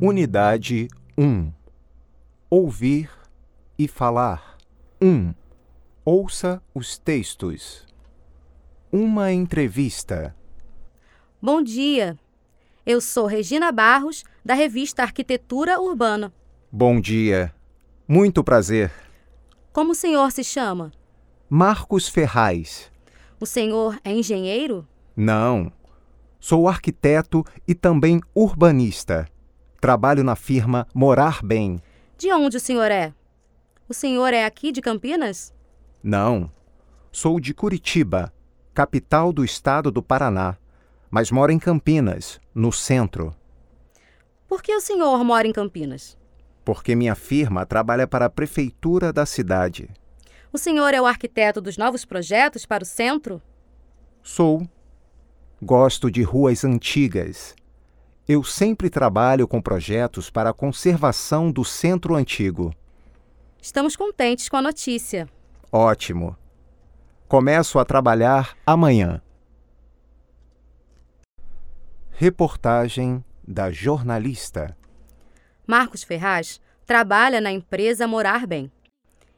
Atividade 1 Ouvir e falar. 1. Ouça os textos. Uma entrevista. Bom dia. Eu sou Regina Barros, da revista Arquitetura Urbana. Bom dia. Muito prazer. Como o senhor se chama? Marcos Ferraz. O senhor é engenheiro? Não. Sou arquiteto e também urbanista. Trabalho na firma Morar Bem. De onde o senhor é? O senhor é aqui de Campinas? Não. Sou de Curitiba, capital do estado do Paraná, mas moro em Campinas, no centro. Por que o senhor mora em Campinas? Porque minha firma trabalha para a prefeitura da cidade. O senhor é o arquiteto dos novos projetos para o centro? Sou. Gosto de ruas antigas. Eu sempre trabalho com projetos para a conservação do centro antigo. Estamos contentes com a notícia. Ótimo. Começo a trabalhar amanhã. Reportagem da jornalista. Marcos Ferraz trabalha na empresa Morar Bem.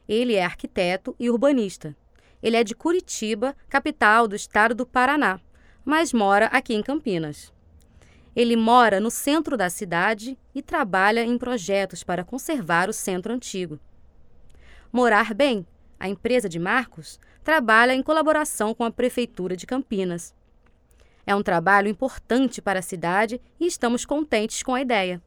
Ele é arquiteto e urbanista. Ele é de Curitiba, capital do estado do Paraná, mas mora aqui em Campinas. Ele mora no centro da cidade e trabalha em projetos para conservar o centro antigo. Morar Bem, a empresa de Marcos, trabalha em colaboração com a Prefeitura de Campinas. É um trabalho importante para a cidade e estamos contentes com a ideia.